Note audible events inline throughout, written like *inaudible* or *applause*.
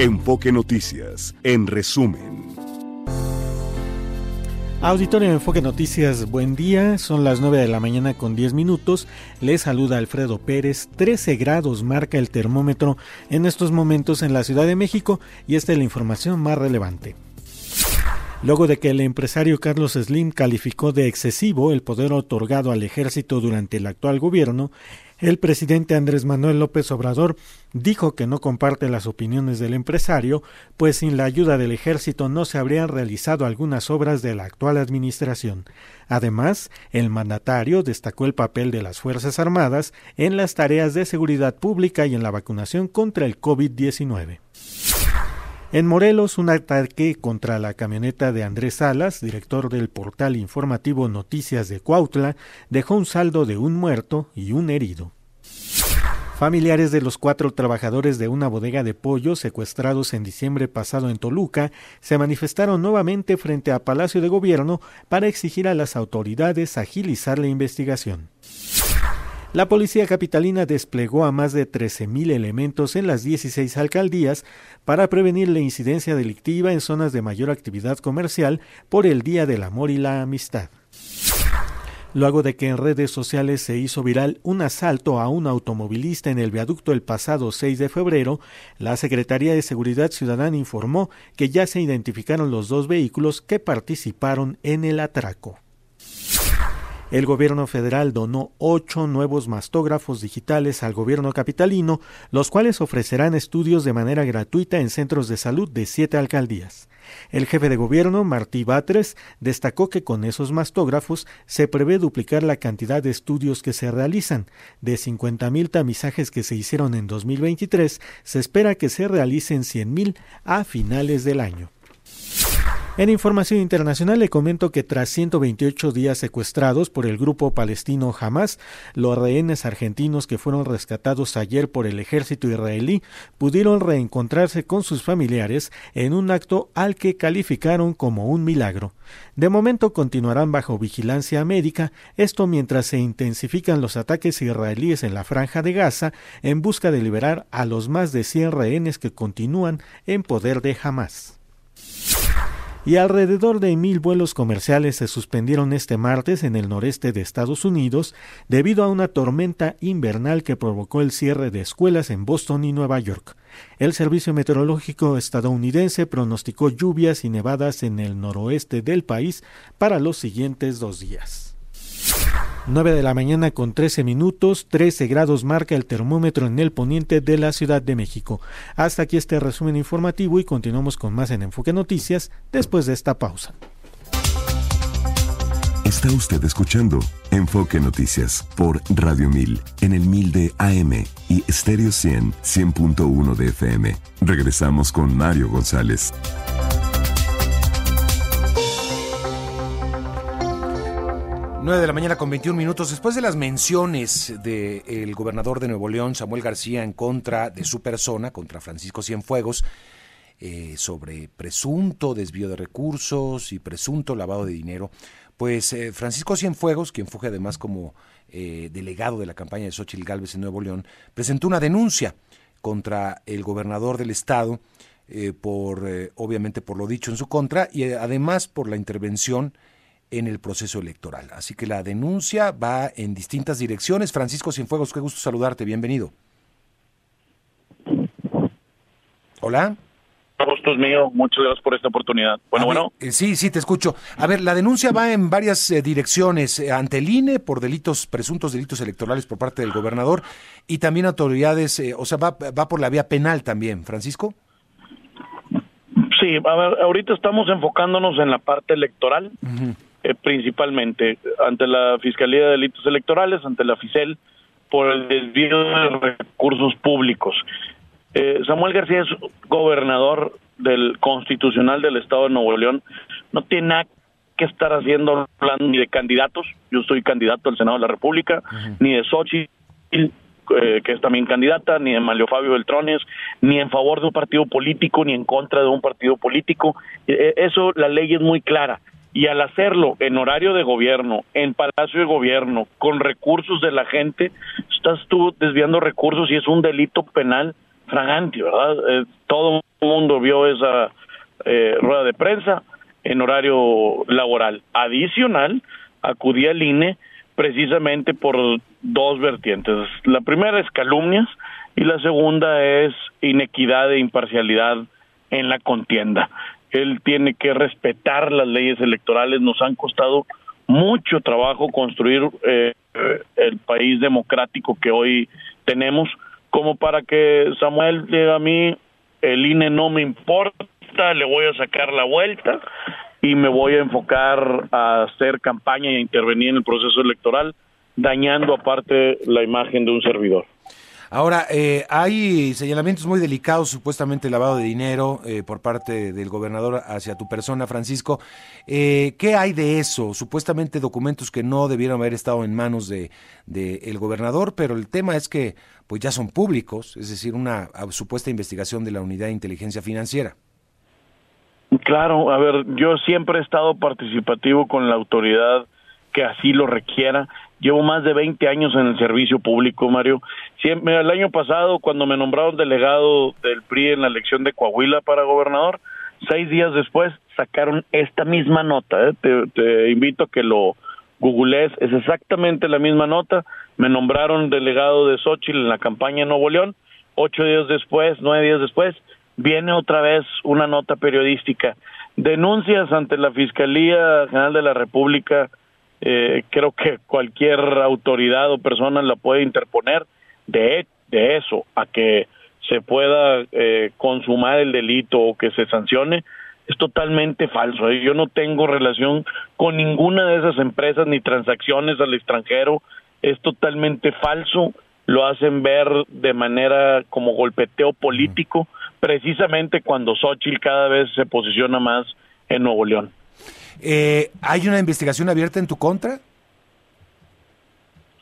Enfoque Noticias, en resumen. Auditorio Enfoque Noticias, buen día. Son las 9 de la mañana con 10 minutos. Les saluda Alfredo Pérez. 13 grados marca el termómetro en estos momentos en la Ciudad de México y esta es la información más relevante. Luego de que el empresario Carlos Slim calificó de excesivo el poder otorgado al ejército durante el actual gobierno, el presidente Andrés Manuel López Obrador dijo que no comparte las opiniones del empresario, pues sin la ayuda del ejército no se habrían realizado algunas obras de la actual administración. Además, el mandatario destacó el papel de las Fuerzas Armadas en las tareas de seguridad pública y en la vacunación contra el COVID-19. En Morelos, un ataque contra la camioneta de Andrés Salas, director del portal informativo Noticias de Cuautla, dejó un saldo de un muerto y un herido. Familiares de los cuatro trabajadores de una bodega de pollo secuestrados en diciembre pasado en Toluca se manifestaron nuevamente frente a Palacio de Gobierno para exigir a las autoridades agilizar la investigación. La policía capitalina desplegó a más de 13.000 elementos en las 16 alcaldías para prevenir la incidencia delictiva en zonas de mayor actividad comercial por el Día del Amor y la Amistad. Luego de que en redes sociales se hizo viral un asalto a un automovilista en el viaducto el pasado 6 de febrero, la Secretaría de Seguridad Ciudadana informó que ya se identificaron los dos vehículos que participaron en el atraco. El gobierno federal donó ocho nuevos mastógrafos digitales al gobierno capitalino, los cuales ofrecerán estudios de manera gratuita en centros de salud de siete alcaldías. El jefe de gobierno, Martí Batres, destacó que con esos mastógrafos se prevé duplicar la cantidad de estudios que se realizan. De 50.000 tamizajes que se hicieron en 2023, se espera que se realicen 100.000 a finales del año. En información internacional le comento que tras 128 días secuestrados por el grupo palestino Hamas, los rehenes argentinos que fueron rescatados ayer por el ejército israelí pudieron reencontrarse con sus familiares en un acto al que calificaron como un milagro. De momento continuarán bajo vigilancia médica, esto mientras se intensifican los ataques israelíes en la franja de Gaza en busca de liberar a los más de 100 rehenes que continúan en poder de Hamas y alrededor de mil vuelos comerciales se suspendieron este martes en el noreste de Estados Unidos debido a una tormenta invernal que provocó el cierre de escuelas en Boston y Nueva York. El Servicio Meteorológico estadounidense pronosticó lluvias y nevadas en el noroeste del país para los siguientes dos días. 9 de la mañana con 13 minutos, 13 grados marca el termómetro en el poniente de la Ciudad de México. Hasta aquí este resumen informativo y continuamos con más en Enfoque Noticias después de esta pausa. Está usted escuchando Enfoque Noticias por Radio 1000 en el 1000 de AM y Stereo 100 100.1 de FM. Regresamos con Mario González. 9 de la mañana con 21 minutos. Después de las menciones del gobernador de Nuevo León, Samuel García, en contra de su persona, contra Francisco Cienfuegos, eh, sobre presunto desvío de recursos y presunto lavado de dinero, pues eh, Francisco Cienfuegos, quien fue además como eh, delegado de la campaña de Xochitl Gálvez en Nuevo León, presentó una denuncia contra el gobernador del estado por, obviamente, por lo dicho en su contra y además por la intervención en el proceso electoral. Así que la denuncia va en distintas direcciones. Francisco Cienfuegos, qué gusto saludarte, bienvenido. Hola. Gusto es mío, muchas gracias por esta oportunidad. Bueno, bueno. Eh, sí, sí, te escucho. A ver, la denuncia va en varias eh, direcciones, eh, ante el INE por delitos, presuntos delitos electorales por parte del gobernador y también autoridades, o sea, va, va por la vía penal también, Francisco. Sí, a ver, ahorita estamos enfocándonos en la parte electoral. Eh, principalmente ante la Fiscalía de Delitos Electorales, ante la FICEL, por el desvío de recursos públicos. Eh, Samuel García es gobernador del constitucional del Estado de Nuevo León. No tiene nada que estar haciendo hablando ni de candidatos. Yo soy candidato al Senado de la República, ni de Xochitl, eh, que es también candidata, ni de Mario Fabio Beltrones, ni en favor de un partido político, ni en contra de un partido político. eso, la ley es muy clara y al hacerlo en horario de gobierno, en palacio de gobierno, con recursos de la gente, estás tú desviando recursos y es un delito penal fragante, ¿verdad? Eh, todo el mundo vio esa eh, rueda de prensa en horario laboral. Adicional, acudí al INE precisamente por dos vertientes. La primera es calumnias y la segunda es inequidad e imparcialidad en la contienda. Él tiene que respetar las leyes electorales. Nos han costado mucho trabajo construir eh, el país democrático que hoy tenemos, como para que Samuel diga a mí, el INE no me importa, le voy a sacar la vuelta y me voy a enfocar a hacer campaña e intervenir en el proceso electoral, dañando aparte la imagen de un servidor. Ahora, eh, hay señalamientos muy delicados, supuestamente lavado de dinero eh, por parte del gobernador hacia tu persona, Francisco. Eh, ¿Qué hay de eso? Supuestamente documentos que no debieron haber estado en manos de, el gobernador, pero el tema es que pues ya son públicos, es decir, una supuesta investigación de la Unidad de Inteligencia Financiera. Claro, a ver, yo siempre he estado participativo con la autoridad que así lo requiera. Llevo más de 20 años en el servicio público, Mario. Siempre, el año pasado, cuando me nombraron delegado del PRI en la elección de Coahuila para gobernador, seis días después sacaron esta misma nota. ¿eh? Te, invito a que lo googlees. Es exactamente la misma nota. Me nombraron delegado de Xochitl en la campaña en Nuevo León. Ocho días después, nueve días después, viene otra vez una nota periodística. Denuncias ante la Fiscalía General de la República eh, creo que cualquier autoridad o persona la puede interponer de, de eso a que se pueda eh, consumar el delito o que se sancione es totalmente falso. ¿eh? Yo no tengo relación con ninguna de esas empresas ni transacciones al extranjero. Es totalmente falso. Lo hacen ver de manera como golpeteo político, precisamente cuando Xochitl cada vez se posiciona más en Nuevo León. Eh, ¿Hay una investigación abierta en tu contra?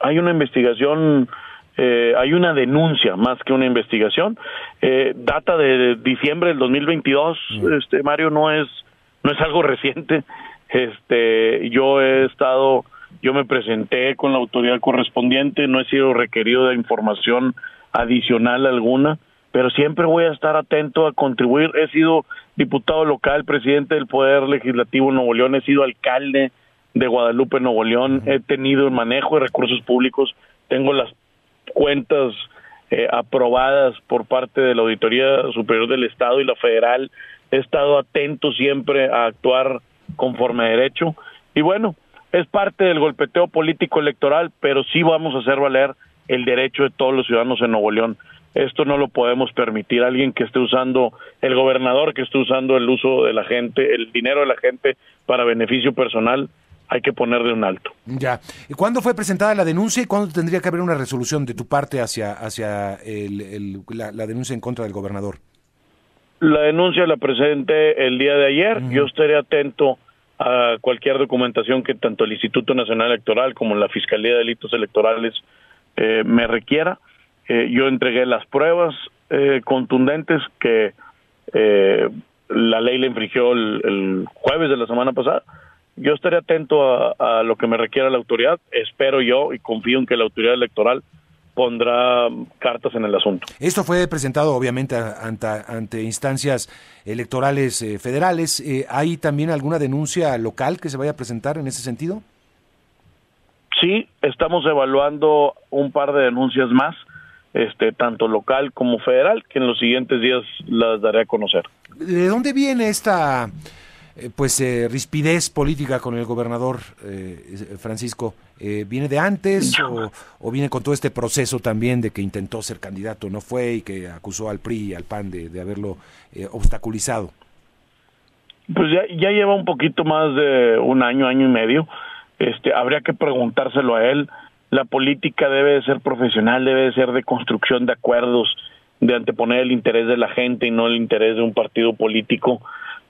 Hay una investigación, eh, hay una denuncia más que una investigación. Eh, data de diciembre del 2022. Mm. Este Mario no es no es algo *laughs* reciente. Este, yo he estado, yo me presenté con la autoridad correspondiente, no he sido requerido de información adicional alguna pero siempre voy a estar atento a contribuir. He sido diputado local, presidente del Poder Legislativo en Nuevo León, he sido alcalde de Guadalupe, Nuevo León, he tenido el manejo de recursos públicos, tengo las cuentas eh, aprobadas por parte de la Auditoría Superior del Estado y la Federal, he estado atento siempre a actuar conforme a derecho. Y bueno, es parte del golpeteo político electoral, pero sí vamos a hacer valer el derecho de todos los ciudadanos en Nuevo León. Esto no lo podemos permitir. Alguien que esté usando, el gobernador que esté usando el uso de la gente, el dinero de la gente para beneficio personal, hay que ponerle un alto. Ya. ¿Y cuándo fue presentada la denuncia y cuándo tendría que haber una resolución de tu parte hacia, hacia el, la, denuncia en contra del gobernador? La denuncia la presenté el día de ayer. Yo estaré atento a cualquier documentación que tanto el Instituto Nacional Electoral como la Fiscalía de Delitos Electorales eh, me requiera. Eh, yo entregué las pruebas eh, contundentes que eh, la ley le infringió el, jueves de la semana pasada. Yo estaré atento a, lo que me requiera la autoridad. Espero yo y confío en que la autoridad electoral pondrá cartas en el asunto. Esto fue presentado obviamente ante, ante instancias electorales federales. ¿Hay también alguna denuncia local que se vaya a presentar en ese sentido? Sí, estamos evaluando un par de denuncias más este, tanto local como federal, que en los siguientes días las daré a conocer. ¿De dónde viene esta eh, pues eh, rispidez política con el gobernador eh, Francisco? ¿Viene de antes o, viene con todo este proceso también de que intentó ser candidato, no fue y que acusó al PRI y al PAN de, de haberlo obstaculizado? Pues ya, ya lleva un poquito más de un año, año y medio. Este, habría que preguntárselo a él la política debe de ser profesional, debe de ser de construcción de acuerdos, de anteponer el interés de la gente y no el interés de un partido político.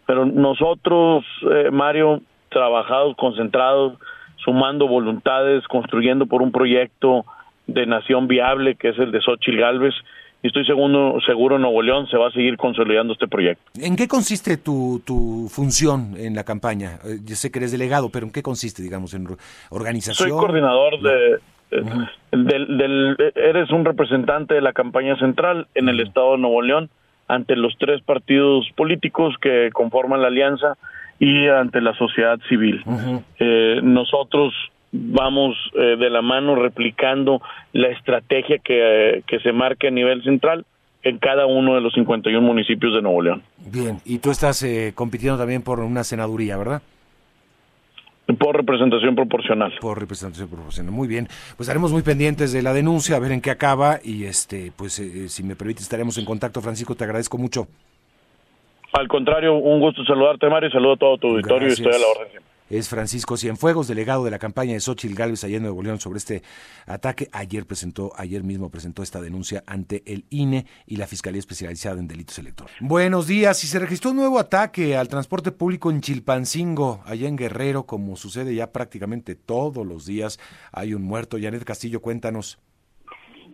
Pero nosotros, eh, Mario, trabajados, concentrados, sumando voluntades, construyendo por un proyecto de nación viable que es el de Xochitl Galvez, y estoy seguro, seguro Nuevo León se va a seguir consolidando este proyecto. ¿En qué consiste tu, tu función en la campaña? Eh, yo sé que eres delegado, pero ¿en qué consiste, digamos, en organización? Soy coordinador de del, eres un representante de la campaña central en el estado de Nuevo León ante los tres partidos políticos que conforman la alianza y ante la sociedad civil. eh, nosotros vamos eh, de la mano replicando la estrategia que, que se marque a nivel central en cada uno de los 51 municipios de Nuevo León. Bien, y tú estás eh, compitiendo también por una senaduría, ¿verdad? Por representación proporcional. Por representación proporcional. Muy bien. Pues estaremos muy pendientes de la denuncia, a ver en qué acaba y este, pues eh, si me permite estaremos en contacto. Francisco, te agradezco mucho. Al contrario, un gusto saludarte, Mario, saludo a todo tu auditorio y estoy a la orden es Francisco Cienfuegos, delegado de la campaña de Xochitl Gálvez allá en Nuevo León sobre este ataque. Ayer presentó, ayer mismo presentó esta denuncia ante el INE y la Fiscalía Especializada en Delitos Electorales. Buenos días, y se registró un nuevo ataque al transporte público en Chilpancingo, allá en Guerrero, como sucede ya prácticamente todos los días. Hay un muerto. Janet Castillo, cuéntanos.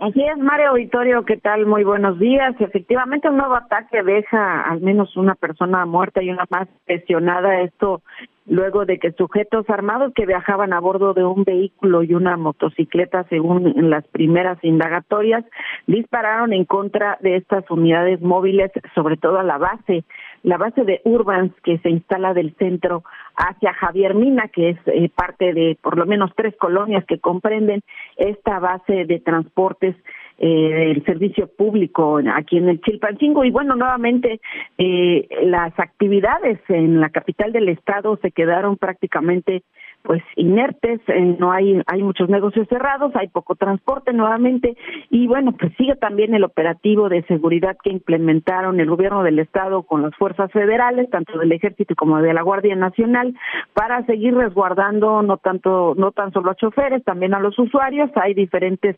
Así es, Mario Auditorio, ¿qué tal? Muy buenos días. Efectivamente, un nuevo ataque deja al menos una persona muerta y una más lesionada. Esto luego de que sujetos armados que viajaban a bordo de un vehículo y una motocicleta, según las primeras indagatorias, dispararon en contra de estas unidades móviles, sobre todo a la base, la base de Urbans que se instala del centro hacia Javier Mina, que es eh, parte de por lo menos tres colonias que comprenden esta base de transportes eh, el servicio público aquí en el Chilpancingo. Y bueno nuevamente eh, las actividades en la capital del estado se quedaron prácticamente pues inertes, eh, no hay hay muchos negocios cerrados, hay poco transporte nuevamente y bueno, pues sigue también el operativo de seguridad que implementaron el gobierno del estado con las fuerzas federales, tanto del ejército como de la Guardia Nacional para seguir resguardando no tanto no tan solo a choferes, también a los usuarios, hay diferentes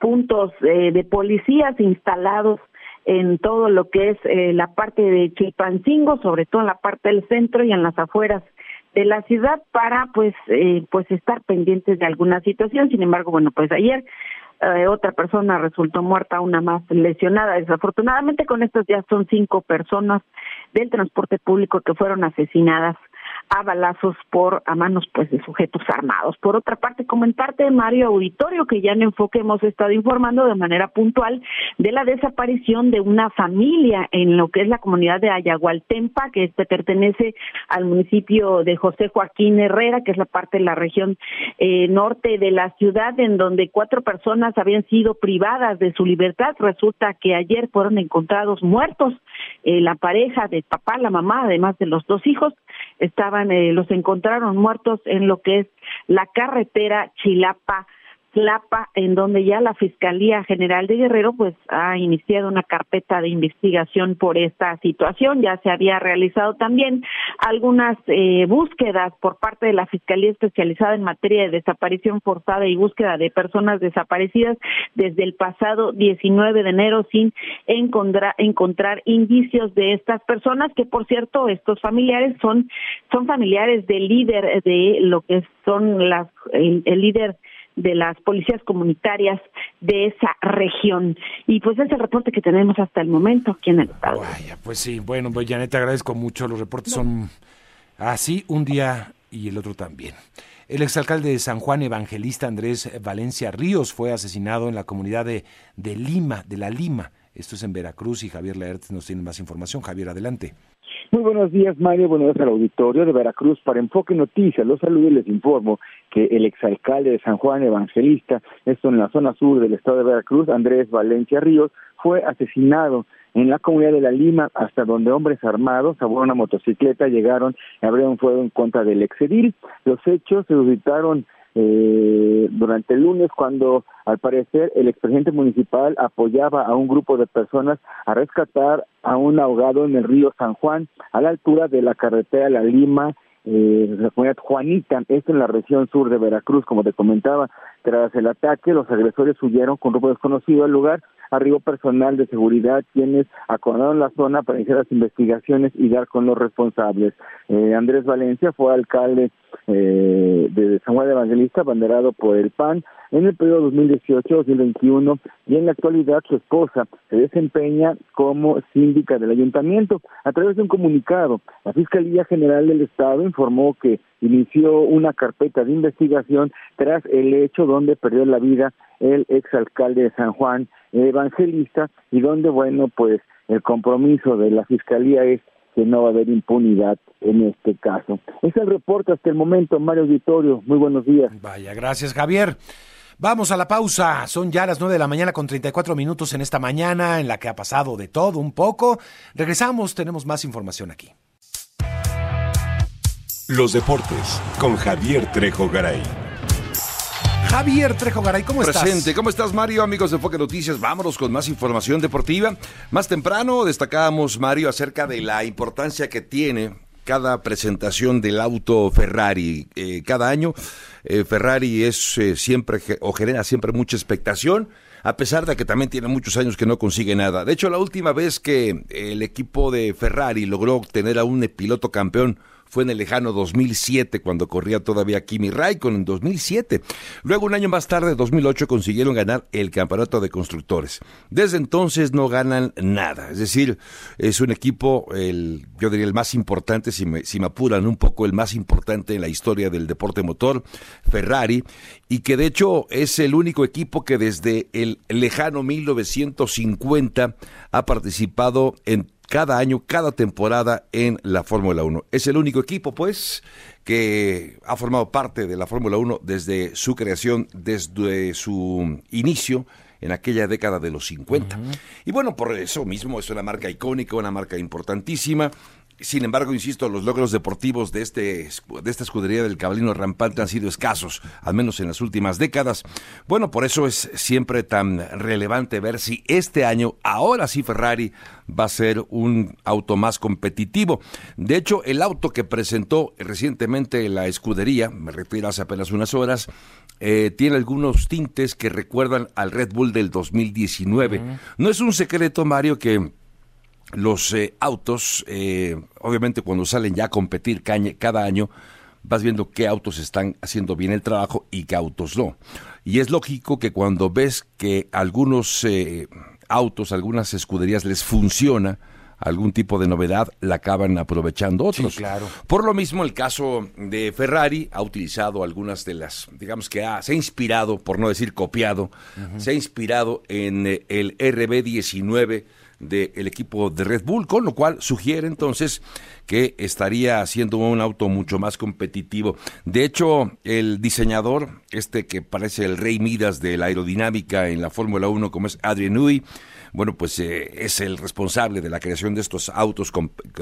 puntos eh, de policías instalados en todo lo que es eh, la parte de Chilpancingo, sobre todo en la parte del centro y en las afueras de la ciudad para pues eh, pues estar pendientes de alguna situación. Sin embargo, bueno, pues ayer eh, otra persona resultó muerta, una más lesionada. Desafortunadamente con estas ya son cinco personas del transporte público que fueron asesinadas a balazos por a manos pues de sujetos armados. Por otra parte, comentarte Mario Auditorio que ya en enfoque hemos estado informando de manera puntual de la desaparición de una familia en lo que es la comunidad de Ayagualtempa, que este pertenece al municipio de José Joaquín Herrera, que es la parte de la región eh, norte de la ciudad, en donde cuatro personas habían sido privadas de su libertad. Resulta que ayer fueron encontrados muertos eh, la pareja de papá, la mamá, además de los dos hijos, estaban, eh, los encontraron muertos en lo que es la carretera Chilapa Tlapa, en donde ya la Fiscalía General de Guerrero pues ha iniciado una carpeta de investigación por esta situación. Ya se había realizado también algunas eh, búsquedas por parte de la Fiscalía Especializada en materia de desaparición forzada y búsqueda de personas desaparecidas desde el pasado 19 de enero sin encontrar, encontrar indicios de estas personas que por cierto estos familiares son son familiares del líder de lo que son las el líder de las policías comunitarias de esa región. Y pues es el reporte que tenemos hasta el momento aquí en el estado. Vaya, pues sí, bueno, pues Janet, te agradezco mucho. Los reportes son así un día y el otro también. El exalcalde de San Juan Evangelista Andrés Valencia Ríos fue asesinado en la comunidad de, de Lima, de la Lima. Esto es en Veracruz y Javier Laertes nos tiene más información. Javier, adelante. Muy buenos días, Mario. Buenos días al auditorio de Veracruz. Para Enfoque Noticias, los saludo y les informo que el exalcalde de San Juan Evangelista, esto en la zona sur del estado de Veracruz, Andrés Valencia Ríos, fue asesinado en la comunidad de La Lima, hasta donde hombres armados a una motocicleta llegaron y abrieron fuego en contra del exedil. Los hechos se suscitaron eh, durante el lunes cuando al parecer el expresidente municipal apoyaba a un grupo de personas a rescatar a un ahogado en el río San Juan a la altura de la carretera La Lima eh, la comunidad Juanita, esto en la región sur de Veracruz, como te comentaba, tras el ataque, los agresores huyeron con grupo desconocido al lugar, arribó personal de seguridad quienes acordaron la zona para iniciar las investigaciones y dar con los responsables. Eh, Andrés Valencia fue alcalde eh, de San Juan de Evangelista, banderado por el PAN, en el periodo 2018-2021 y en la actualidad su esposa se desempeña como síndica del ayuntamiento. A través de un comunicado, la Fiscalía General del Estado informó que inició una carpeta de investigación tras el hecho donde perdió la vida el exalcalde de San Juan Evangelista y donde, bueno, pues el compromiso de la Fiscalía es que no va a haber impunidad en este caso. Es el reporte hasta el momento, Mario Auditorio. Muy buenos días. Vaya, gracias, Javier. Vamos a la pausa. Son ya las 9 de la mañana con 34 minutos en esta mañana en la que ha pasado de todo un poco. Regresamos, tenemos más información aquí. Los deportes con Javier Trejo Garay. Javier Trejo Garay, ¿cómo estás? Presente. ¿Cómo estás, Mario? Amigos de Enfoque Noticias, vámonos con más información deportiva. Más temprano destacábamos, Mario, acerca de la importancia que tiene cada presentación del auto Ferrari. Eh, cada año eh, Ferrari es eh, siempre o genera siempre mucha expectación a pesar de que también tiene muchos años que no consigue nada. De hecho, la última vez que el equipo de Ferrari logró obtener a un piloto campeón fue en el lejano 2007 cuando corría todavía Kimi Raikkonen en 2007. Luego un año más tarde, 2008, consiguieron ganar el campeonato de constructores. Desde entonces no ganan nada. Es decir, es un equipo, el, yo diría el más importante, si me, si me apuran un poco, el más importante en la historia del deporte motor, Ferrari, y que de hecho es el único equipo que desde el lejano 1950 ha participado en cada año, cada temporada en la Fórmula 1. Es el único equipo, pues, que ha formado parte de la Fórmula 1 desde su creación, desde su inicio en aquella década de los 50. Y bueno, por eso mismo es una marca icónica, una marca importantísima. Sin embargo, insisto, los logros deportivos de, este, de esta escudería del cabalino rampante han sido escasos, al menos en las últimas décadas. Bueno, por eso es siempre tan relevante ver si este año, ahora sí Ferrari, va a ser un auto más competitivo. De hecho, el auto que presentó recientemente la escudería, me refiero hace apenas unas horas, eh, tiene algunos tintes que recuerdan al Red Bull del 2019. No es un secreto, Mario, que los eh, autos, eh, obviamente cuando salen ya a competir cada año, vas viendo qué autos están haciendo bien el trabajo y qué autos no. Y es lógico que cuando ves que algunos eh, autos, algunas escuderías les funciona, algún tipo de novedad, la acaban aprovechando otros. claro. Por lo mismo, el caso de Ferrari ha utilizado algunas de las, digamos que ha, se ha inspirado, por no decir copiado, se ha inspirado en el RB19 del equipo de Red Bull, con lo cual sugiere entonces que estaría haciendo un auto mucho más competitivo. De hecho, el diseñador, este que parece el rey Midas de la aerodinámica en la Fórmula 1, como es Adrian Newey, bueno, pues eh, es el responsable de la creación de estos autos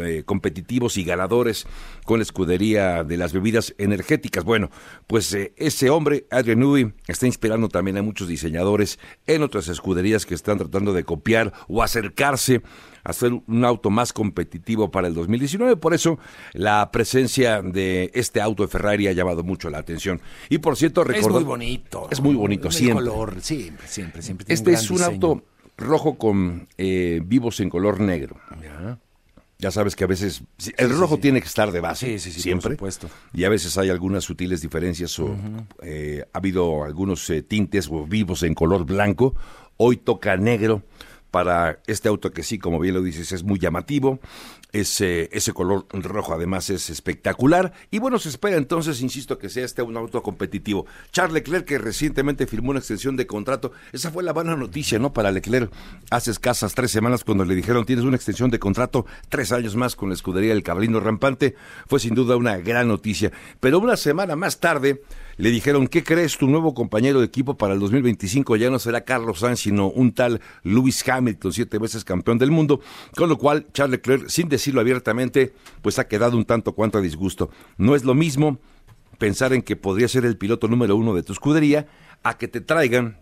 eh, competitivos y ganadores con la escudería de las bebidas energéticas. Bueno, pues eh, ese hombre, Adrian Newey, está inspirando también a muchos diseñadores en otras escuderías que están tratando de copiar o acercarse a ser un auto más competitivo para el 2019. Por eso la presencia de este auto de Ferrari ha llamado mucho la atención. Y por cierto, recuerdo... Es muy bonito. Es muy bonito, siempre. color, siempre, siempre, siempre. Este es un auto rojo con eh, vivos en color negro. Ya. sabes que a veces el rojo tiene que estar de base, sí, sí, siempre. Por supuesto. Y a veces hay algunas sutiles diferencias o eh, ha habido algunos eh, tintes o vivos en color blanco. Hoy toca negro para este auto que sí, como bien lo dices, es muy llamativo. Ese, ese color rojo además es espectacular. Y bueno, se espera entonces, insisto, que sea este un auto competitivo. Charles Leclerc, que recientemente firmó una extensión de contrato, esa fue la buena noticia, ¿no? Para Leclerc hace escasas tres semanas cuando le dijeron tienes una extensión de contrato, tres años más con la escudería del Cabalino Rampante, fue sin duda una gran noticia. Pero una semana más tarde le dijeron, ¿qué crees? Tu nuevo compañero de equipo para el 2025 ya no será Carlos Sainz, sino un tal Lewis Hamilton, siete veces campeón del mundo, con lo cual Charles Leclerc, sin decirlo abiertamente, pues ha quedado un tanto cuanto a disgusto. No es lo mismo pensar en que podría ser el piloto número uno de tu escudería a que te traigan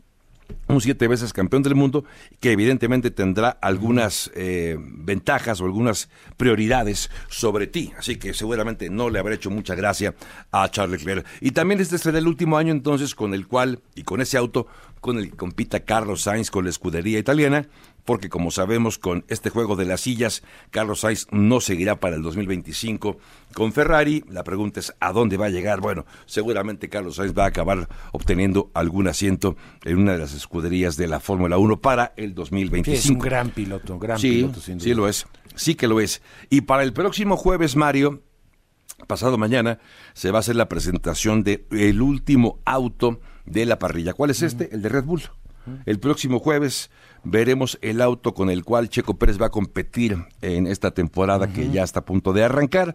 un siete veces campeón del mundo, que evidentemente tendrá algunas eh, ventajas o algunas prioridades sobre ti. Así que seguramente no le habrá hecho mucha gracia a Charles Leclerc. Y también este será el último año entonces con el cual, y con ese auto, con el que compita Carlos Sainz con la escudería italiana, porque como sabemos con este juego de las sillas, Carlos Sainz no seguirá para el 2025 con Ferrari. La pregunta es ¿a dónde va a llegar? Bueno, seguramente Carlos Sainz va a acabar obteniendo algún asiento en una de las escuderías de la Fórmula 1 para el 2025. es un gran piloto, un gran piloto. Sin Sí, lo es. Sí que lo es. Y para el próximo jueves, Mario, pasado mañana, se va a hacer la presentación de el último auto de la parrilla. ¿Cuál es este? El de Red Bull. El próximo jueves veremos el auto con el cual Checo Pérez va a competir en esta temporada que ya está a punto de arrancar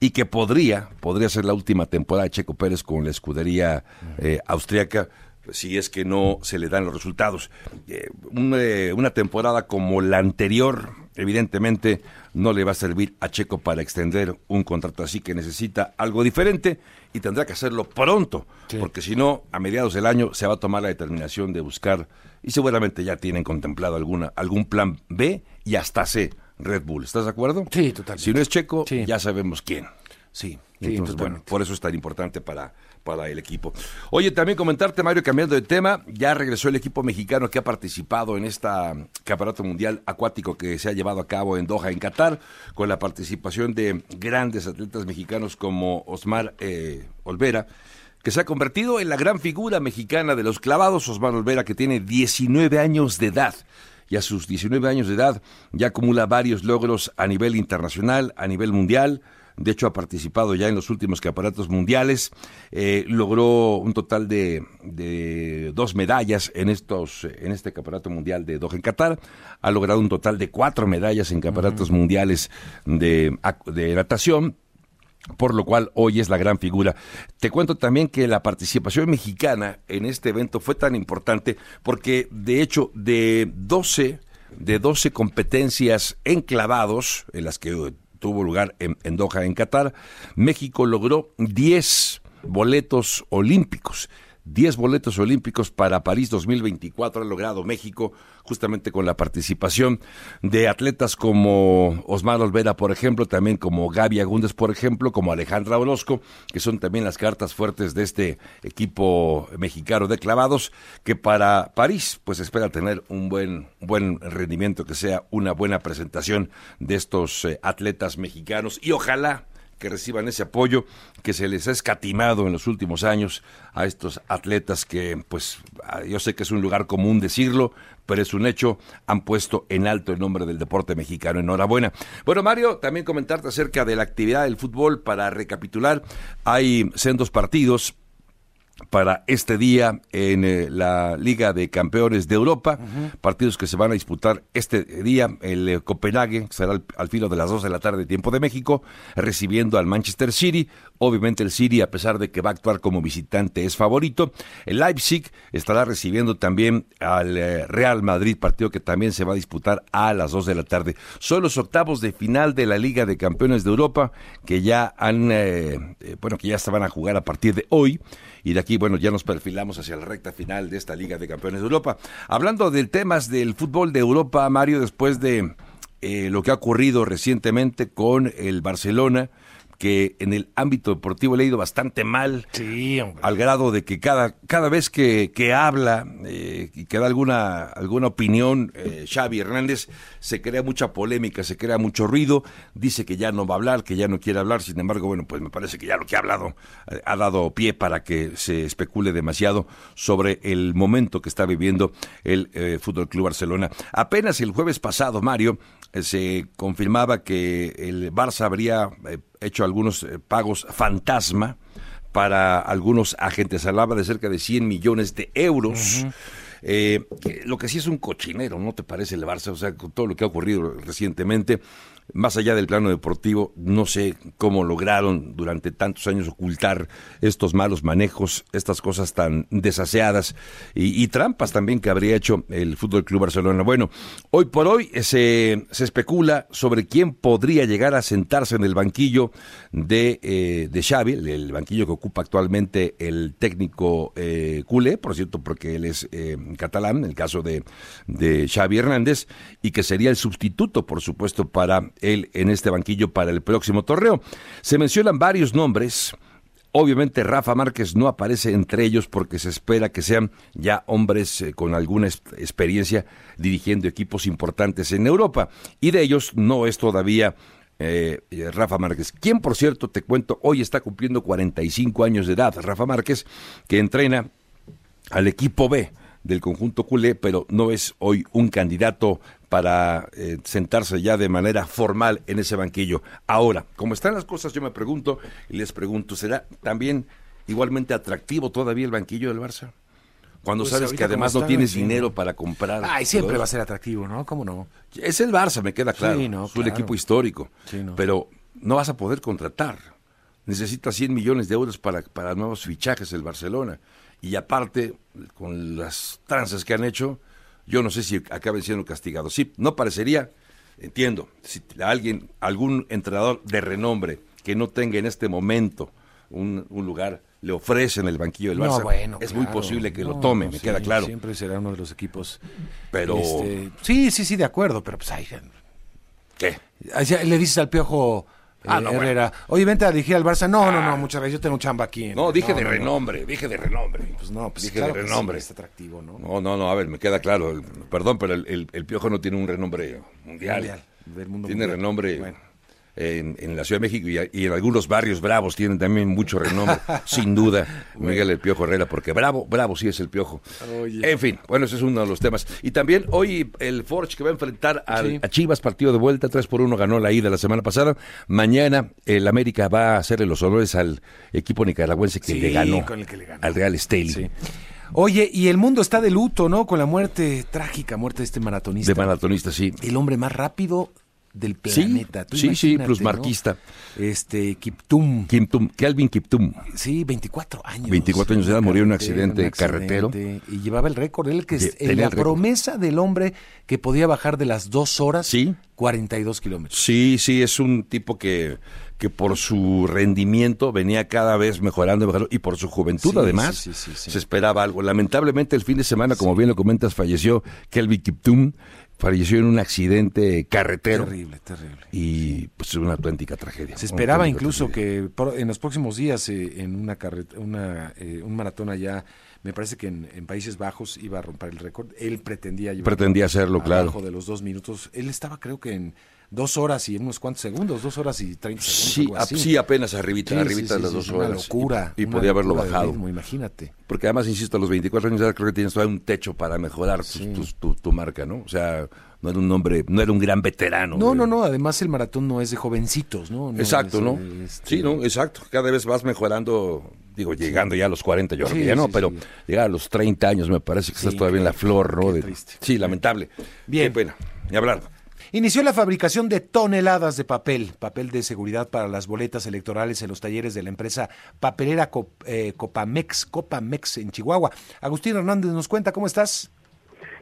y que podría, podría ser la última temporada de Checo Pérez con la escudería eh, austriaca si es que no se le dan los resultados. Eh, eh, una temporada como la anterior, evidentemente, no le va a servir a Checo para extender un contrato así que necesita algo diferente y tendrá que hacerlo pronto, porque si no, a mediados del año se va a tomar la determinación de buscar, y seguramente ya tienen contemplado alguna, algún plan B y hasta C, Red Bull. ¿Estás de acuerdo? Sí, totalmente. Si no es Checo, ya sabemos quién. Sí, entonces, bueno, por eso es tan importante para, para el equipo. Oye, también comentarte, Mario, cambiando de tema, ya regresó el equipo mexicano que ha participado en esta campeonato mundial acuático que se ha llevado a cabo en Doha, en Qatar, con la participación de grandes atletas mexicanos como Osmar eh, Olvera, que se ha convertido en la gran figura mexicana de los clavados, Osmar Olvera, que tiene 19 años de edad. Y a sus 19 años de edad ya acumula varios logros a nivel internacional, a nivel mundial, de hecho ha participado ya en los últimos campeonatos mundiales, eh, logró un total de, de, dos medallas en estos en este campeonato mundial de Doha en Qatar, ha logrado un total de cuatro medallas en campeonatos mundiales de, de natación, por lo cual hoy es la gran figura. Te cuento también que la participación mexicana en este evento fue tan importante porque de hecho de 12 de 12 competencias enclavados en las que tuvo lugar en, Doha, en Qatar, México logró 10 boletos olímpicos. 10 boletos olímpicos para París 2024 ha logrado México justamente con la participación de atletas como Osmar Olvera, por ejemplo, también como Gaby Agúndez, por ejemplo, como Alejandra Orozco, que son también las cartas fuertes de este equipo mexicano de clavados, que para París pues espera tener un buen, buen rendimiento, que sea una buena presentación de estos eh, atletas mexicanos. Y ojalá que reciban ese apoyo que se les ha escatimado en los últimos años a estos atletas que, pues, yo sé que es un lugar común decirlo, pero es un hecho, han puesto en alto el nombre del deporte mexicano. Enhorabuena. Bueno, Mario, también comentarte acerca de la actividad del fútbol para recapitular. Hay sendos partidos para este día en eh, la Liga de Campeones de Europa, partidos que se van a disputar este día, el eh, Copenhague será al, filo de las 2 de la tarde tiempo de México, recibiendo al Manchester City, obviamente el City a pesar de que va a actuar como visitante es favorito, el Leipzig estará recibiendo también al eh, Real Madrid, partido que también se va a disputar a las 2 de la tarde. Son los octavos de final de la Liga de Campeones de Europa que ya han, bueno, que ya se van a jugar a partir de hoy y de aquí, bueno, ya nos perfilamos hacia la recta final de esta Liga de Campeones de Europa. Hablando de temas del fútbol de Europa, Mario, después de eh, lo que ha ocurrido recientemente con el Barcelona, que en el ámbito deportivo le ha ido bastante mal. Sí, Al grado de que cada, cada vez que, que habla eh, y que da alguna, alguna opinión, eh, Xavi Hernández, se crea mucha polémica, se crea mucho ruido, dice que ya no va a hablar, que ya no quiere hablar, sin embargo, bueno, pues me parece que ya lo que ha hablado eh, ha dado pie para que se especule demasiado sobre el momento que está viviendo el eh, Fútbol Club Barcelona. Apenas el jueves pasado, Mario, se confirmaba que el Barça habría hecho algunos eh, pagos fantasma para algunos agentes. Hablaba de cerca de 100 millones de euros. Eh, lo que sí es un cochinero, ¿no te parece el Barça? O sea, con todo lo que ha ocurrido recientemente, más allá del plano deportivo, no sé cómo lograron durante tantos años ocultar estos malos manejos, estas cosas tan desaseadas y, trampas también que habría hecho el Fútbol Club Barcelona. Bueno, hoy por hoy se, se, especula sobre quién podría llegar a sentarse en el banquillo de, eh, de Xavi, el, banquillo que ocupa actualmente el técnico eh, culé, por cierto, porque él es eh, catalán, el caso de, de Xavi Hernández, y que sería el sustituto, por supuesto, para él en este banquillo para el próximo torneo. Se mencionan varios nombres. Obviamente Rafa Márquez no aparece entre ellos porque se espera que sean ya hombres eh, con alguna experiencia dirigiendo equipos importantes en Europa. Y de ellos no es todavía eh, Rafa Márquez, quien por cierto te cuento hoy está cumpliendo 45 años de edad. Rafa Márquez, que entrena al equipo B del conjunto culé, pero no es hoy un candidato para eh, sentarse ya de manera formal en ese banquillo. Ahora, como están las cosas, yo me pregunto y les pregunto, ¿será también igualmente atractivo todavía el banquillo del Barça? cuando Pues sabes que además no tienes dinero para comprar. Ay, siempre va a ser atractivo, ¿no? ¿Cómo no? Es el Barça, me queda claro. Sí, no, es un claro. equipo histórico. Sí, no. Pero no vas a poder contratar. Necesitas 100 millones de euros para, para nuevos fichajes el Barcelona. Y aparte, con las tranzas que han hecho, yo no sé si acaben siendo castigados. Sí, no parecería, entiendo, si alguien, algún entrenador de renombre que no tenga en este momento un, un lugar, le ofrecen el banquillo del Barça, No, bueno, es muy posible que lo tome, no, me sí, queda claro. Siempre será uno de los equipos. Pero- este, sí, sí, sí, de acuerdo, pero pues ay, ¿Qué? le dices al piojo Ah, no, Herrera, oye, vente a dirigir al Barça. No, no, no, muchas gracias, yo tengo chamba aquí. en- No, dije de no, no. renombre, dije de renombre. Pues no, pues dije claro de que renombre. sí, es atractivo, ¿no? No, no, no, a ver, me queda claro. el- perdón, pero el, el- el Piojo no tiene un renombre mundial. Mundial, del mundo tiene mundial. renombre Bueno. En, en la Ciudad de México y, y en algunos barrios bravos tienen también mucho renombre, *laughs* sin duda, Miguel el Piojo Herrera, porque bravo, bravo sí es el Piojo. En fin, bueno, ese es uno de los temas. Y también hoy el Forge que va a enfrentar al- Sí. a Chivas, partido de vuelta, 3 por 1 ganó la ida la semana pasada. Mañana el América va a hacerle los honores al equipo nicaragüense que Sí, le ganó, con el que le ganó. al Real. Sí. Oye, y el mundo está de luto, ¿no? Con la muerte, trágica muerte de este maratonista. De maratonista, sí. el hombre más rápido del Sí, planeta. Sí, sí, imagínate, plusmarquista. ¿no? Este, Kiptum. Kiptum, Kelvin Kiptum. Sí, 24 años. 24 años de edad, murió en un accidente carretero. Y llevaba el récord. Él que es la récord. promesa del hombre que podía bajar de las dos horas Sí. 42 kilómetros. Sí, sí, es un tipo que, que por su rendimiento venía cada vez mejorando, mejorando y por su juventud Sí, además sí, sí, sí, sí. se esperaba algo. Lamentablemente el fin de semana, como bien lo comentas, falleció Kelvin Kiptum, falleció en un accidente carretero Terrible, terrible. y pues una auténtica tragedia. Se esperaba incluso tragedia. que en los próximos días eh, en una una eh, un maratón allá, me parece que en, en Países Bajos iba a romper el récord. Él pretendía llevar Pretendía hacerlo, claro. abajo de los dos minutos. Él estaba creo que en dos horas y unos cuantos segundos, dos horas y treinta segundos. Sí, sí, apenas arribita, Sí, arribita sí, de sí, las dos es una horas. locura. Y, y una podía haberlo locura bajado. ritmo, imagínate. Porque además, insisto, a los 24 años edad creo que tienes todavía un techo para mejorar tus- Sí. tus- tu, tu marca, ¿no? O sea, no era un hombre, no era un gran veterano. No, no, no. Además el maratón no es de jovencitos, ¿no? No exacto, es, ¿no? este, Sí, ¿no? Exacto. Cada vez vas mejorando, digo, llegando ya a los 40, yo creo Sí, que ya no, sí, pero llegar a los 30 años me parece que estás todavía en la flor, ¿no? qué De-. Sí, lamentable. Bien. Qué pena. Ni hablar. Inició la fabricación de toneladas de papel, papel de seguridad para las boletas electorales en los talleres de la empresa papelera Cop- eh, Copamex, Copamex en Chihuahua. Agustín Hernández nos cuenta, ¿cómo estás?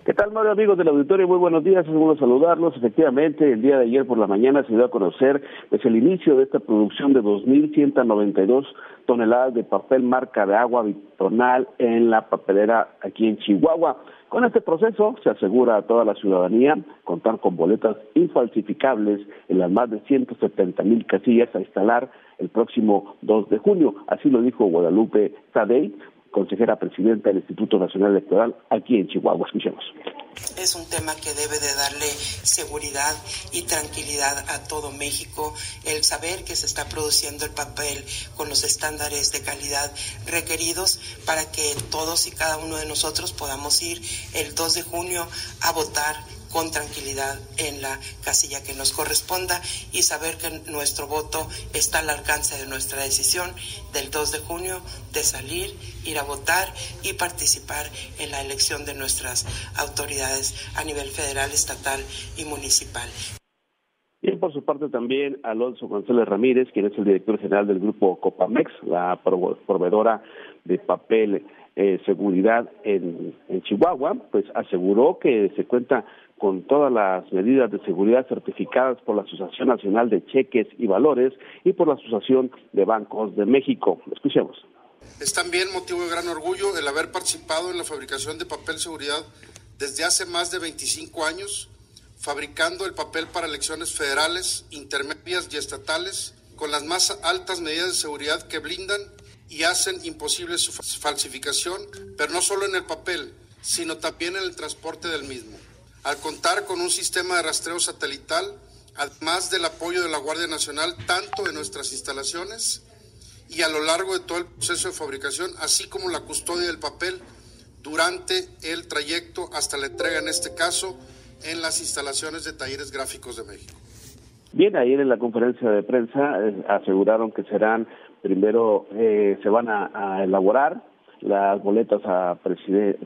¿Qué tal, Mario, amigos del auditorio? Muy buenos días, es bueno saludarlos. Efectivamente, el día de ayer por la mañana se dio a conocer pues, el inicio de esta producción de 2.192 toneladas de papel marca de agua vitronal en la papelera aquí en Chihuahua. Con este proceso se asegura a toda la ciudadanía contar con boletas infalsificables en las más de 170 mil casillas a instalar el próximo 2 de junio. Así lo dijo Guadalupe Tadei, consejera presidenta del Instituto Nacional Electoral aquí en Chihuahua. Escuchemos. Es un tema que debe de darle seguridad y tranquilidad a todo México, el saber que se está produciendo el papel con los estándares de calidad requeridos para que todos y cada uno de nosotros podamos ir el 2 de junio a votar con tranquilidad en la casilla que nos corresponda y saber que nuestro voto está al alcance de nuestra decisión del 2 de junio de salir, ir a votar y participar en la elección de nuestras autoridades a nivel federal, estatal y municipal. Y por su parte también Alonso González Ramírez, quien es el director general del grupo Copamex, la prove- proveedora de papel eh, seguridad en, en Chihuahua, pues aseguró que se cuenta con todas las medidas de seguridad certificadas por la Asociación Nacional de Cheques y Valores y por la Asociación de Bancos de México. Escuchemos. Es también motivo de gran orgullo el haber participado en la fabricación de papel seguridad desde hace más de 25 años, fabricando el papel para elecciones federales, intermedias y estatales, con las más altas medidas de seguridad que blindan y hacen imposible su falsificación, pero no solo en el papel, sino también en el transporte del mismo. Al contar con un sistema de rastreo satelital, además del apoyo de la Guardia Nacional, tanto en nuestras instalaciones, y a lo largo de todo el proceso de fabricación, así como la custodia del papel durante el trayecto hasta la entrega, en este caso, en las instalaciones de talleres gráficos de México. Bien, ayer en la conferencia de prensa eh, aseguraron que serán, primero eh, se van a, a elaborar las boletas a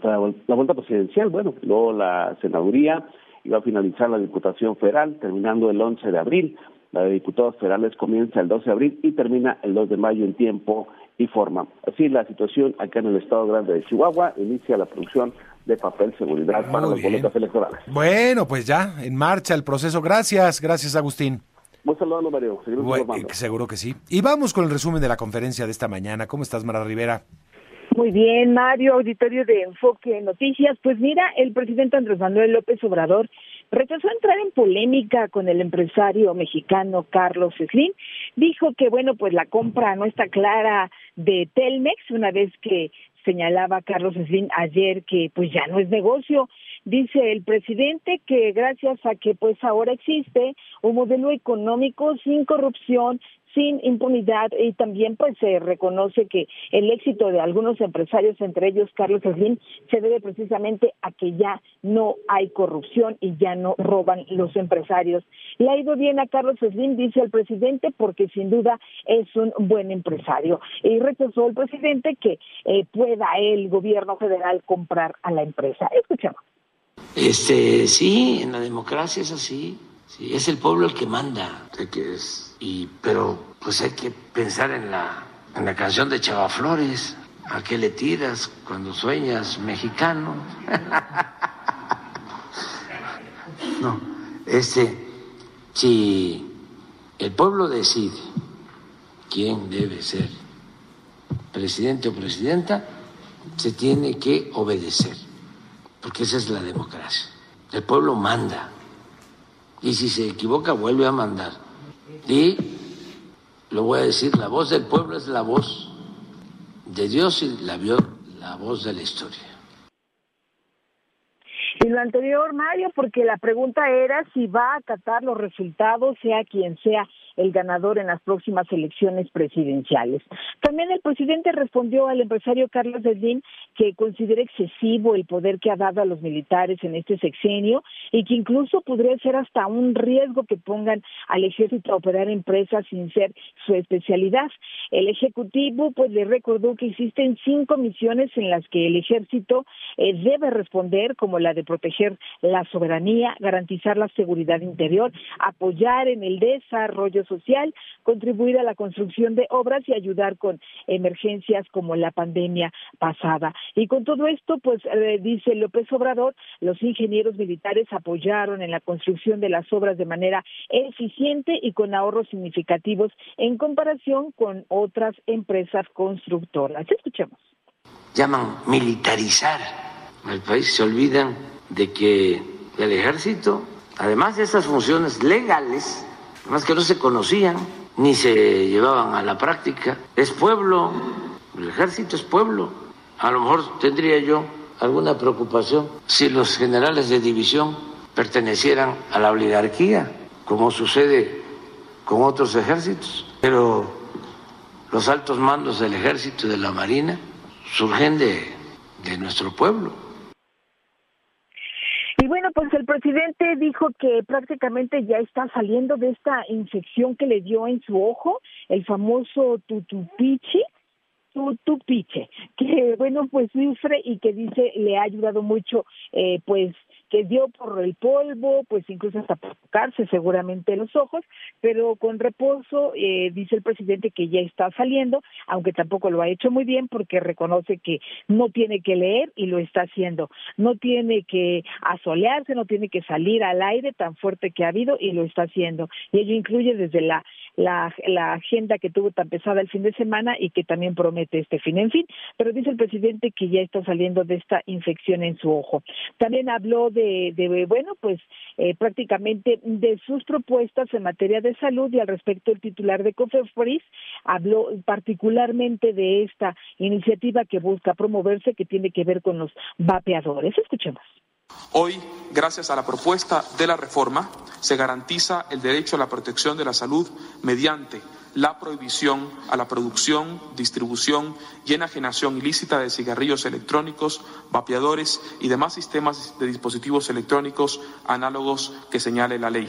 la boleta presidencial, bueno, luego la senaduría iba a finalizar la Diputación Federal, terminando el 11 de abril. La de diputados federales comienza el 12 de abril y termina el 2 de mayo en tiempo y forma. Así la situación acá en el Estado Grande de Chihuahua inicia la producción de papel seguridad para las boletas electorales. Bueno, pues ya, en marcha el proceso. Gracias, gracias Agustín. Muy saludo, Mario. Bueno, seguro que sí. Y vamos con el resumen de la conferencia de esta mañana. ¿Cómo estás, Mara Rivera? Muy bien, Mario, auditorio de Enfoque Noticias. Pues mira, el presidente Andrés Manuel López Obrador rechazó entrar en polémica con el empresario mexicano Carlos Slim. Dijo que, bueno, pues la compra no está clara de Telmex, una vez que señalaba Carlos Slim ayer que pues ya no es negocio. Dice el presidente que gracias a que pues ahora existe un modelo económico sin corrupción, sin impunidad y también pues se reconoce que el éxito de algunos empresarios, entre ellos Carlos Slim, se debe precisamente a que ya no hay corrupción y ya no roban los empresarios. Le ha ido bien a Carlos Slim, dice el presidente, porque sin duda es un buen empresario. Y rechazó el presidente que eh, pueda el gobierno federal comprar a la empresa. Escuchamos. Este, sí, en la democracia es así. Sí, es el pueblo el que manda. que es y, pero pues hay que pensar en la, en la canción de Chava Flores. ¿A qué le tiras cuando sueñas mexicano? *laughs* no, este, si el pueblo decide quién debe ser presidente o presidenta, se tiene que obedecer, porque esa es la democracia. El pueblo manda, y si se equivoca vuelve a mandar. Y lo voy a decir, la voz del pueblo es la voz de Dios y la, la voz de la historia. Y lo anterior, Mario, porque la pregunta era si va a acatar los resultados, sea quien sea el ganador en las próximas elecciones presidenciales. También el presidente respondió al empresario Carlos Slim que considera excesivo el poder que ha dado a los militares en este sexenio y que incluso podría ser hasta un riesgo que pongan al ejército a operar empresas sin ser su especialidad. El ejecutivo pues le recordó que existen cinco misiones en las que el ejército eh, debe responder como la de proteger la soberanía, garantizar la seguridad interior, apoyar en el desarrollo social, contribuir a la construcción de obras y ayudar con emergencias como la pandemia pasada. Y con todo esto, pues eh, dice López Obrador, los ingenieros militares apoyaron en la construcción de las obras de manera eficiente y con ahorros significativos en comparación con otras empresas constructoras. Escuchemos. Llaman militarizar al país, se olvidan de que el ejército, además de esas funciones legales, más que no se conocían ni se llevaban a la práctica. Es pueblo, el ejército es pueblo. A lo mejor tendría yo alguna preocupación si los generales de división pertenecieran a la oligarquía, como sucede con otros ejércitos. Pero los altos mandos del ejército y de la marina surgen de, de nuestro pueblo. Pues el presidente dijo que prácticamente ya está saliendo de esta infección que le dio en su ojo, el famoso tutupichi, tutupiche, que bueno, pues sufre y que dice le ha ayudado mucho, eh, pues que dio por el polvo, pues incluso hasta tocarse seguramente los ojos, pero con reposo eh, dice el presidente que ya está saliendo, aunque tampoco lo ha hecho muy bien porque reconoce que no tiene que leer y lo está haciendo, no tiene que asolearse, no tiene que salir al aire tan fuerte que ha habido y lo está haciendo. Y ello incluye desde la, la, la agenda que tuvo tan pesada el fin de semana y que también promete este fin. En fin, pero dice el presidente que ya está saliendo de esta infección en su ojo. También habló de de, bueno, pues eh, prácticamente de sus propuestas en materia de salud y al respecto el titular de COFEPRIS habló particularmente de esta iniciativa que busca promoverse que tiene que ver con los vapeadores. Escuchemos. Hoy, gracias a la propuesta de la reforma, se garantiza el derecho a la protección de la salud mediante la prohibición a la producción, distribución y enajenación ilícita de cigarrillos electrónicos, vapeadores y demás sistemas de dispositivos electrónicos análogos que señale la ley.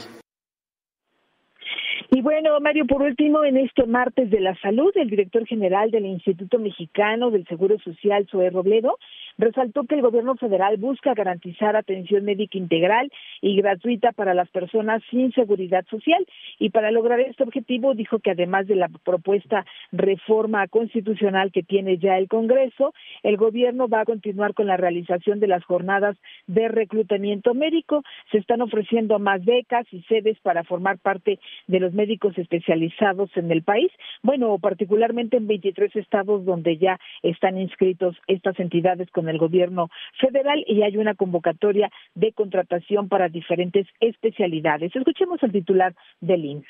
Y bueno, Mario, por último, en este martes de la salud, el director general del Instituto Mexicano del Seguro Social, Zoe Robledo, resaltó que el gobierno federal busca garantizar atención médica integral y gratuita para las personas sin seguridad social. Y para lograr este objetivo, dijo que además de la propuesta reforma constitucional que tiene ya el Congreso, el gobierno va a continuar con la realización de las jornadas de reclutamiento médico. Se están ofreciendo más becas y sedes para formar parte de los médicos especializados en el país, bueno, particularmente en 23 estados donde ya están inscritos estas entidades el gobierno federal y hay una convocatoria de contratación para diferentes especialidades. Escuchemos al titular del INS.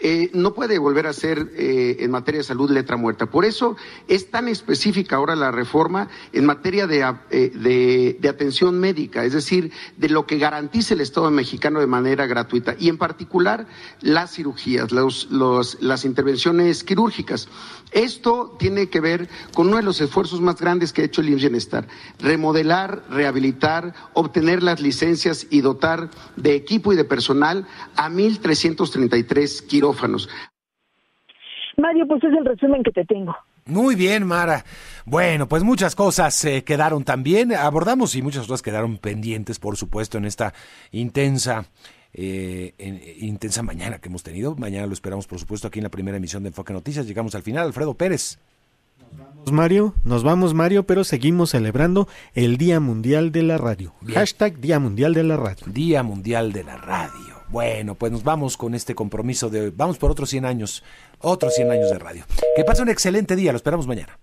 Eh, no puede volver a ser eh, en materia de salud letra muerta. Por eso es tan específica ahora la reforma en materia eh, de, de, atención médica, es decir, de lo que garantice el Estado mexicano de manera gratuita y en particular las cirugías, los, las intervenciones quirúrgicas. Esto tiene que ver con uno de los esfuerzos más grandes que ha hecho el IMSS Bienestar, remodelar, rehabilitar, obtener las licencias y dotar de equipo y de personal a 1.333 quirófanos. Mario, pues es el resumen que te tengo. Muy bien, Mara. Bueno, pues muchas cosas eh, quedaron también, abordamos y muchas otras quedaron pendientes, por supuesto, en esta intensa eh, intensa mañana que hemos tenido. Mañana lo esperamos, por supuesto, aquí en la primera emisión de Enfoque Noticias. Llegamos al final. Alfredo Pérez. Nos vamos, Mario, nos vamos, Mario, pero seguimos celebrando el Día Mundial de la Radio. Hashtag Día Mundial de la Radio. Día Mundial de la Radio. Bueno, pues nos vamos con este compromiso de. Vamos por otros 100 años. Otros 100 años de radio. Que pase un excelente día. Lo esperamos mañana.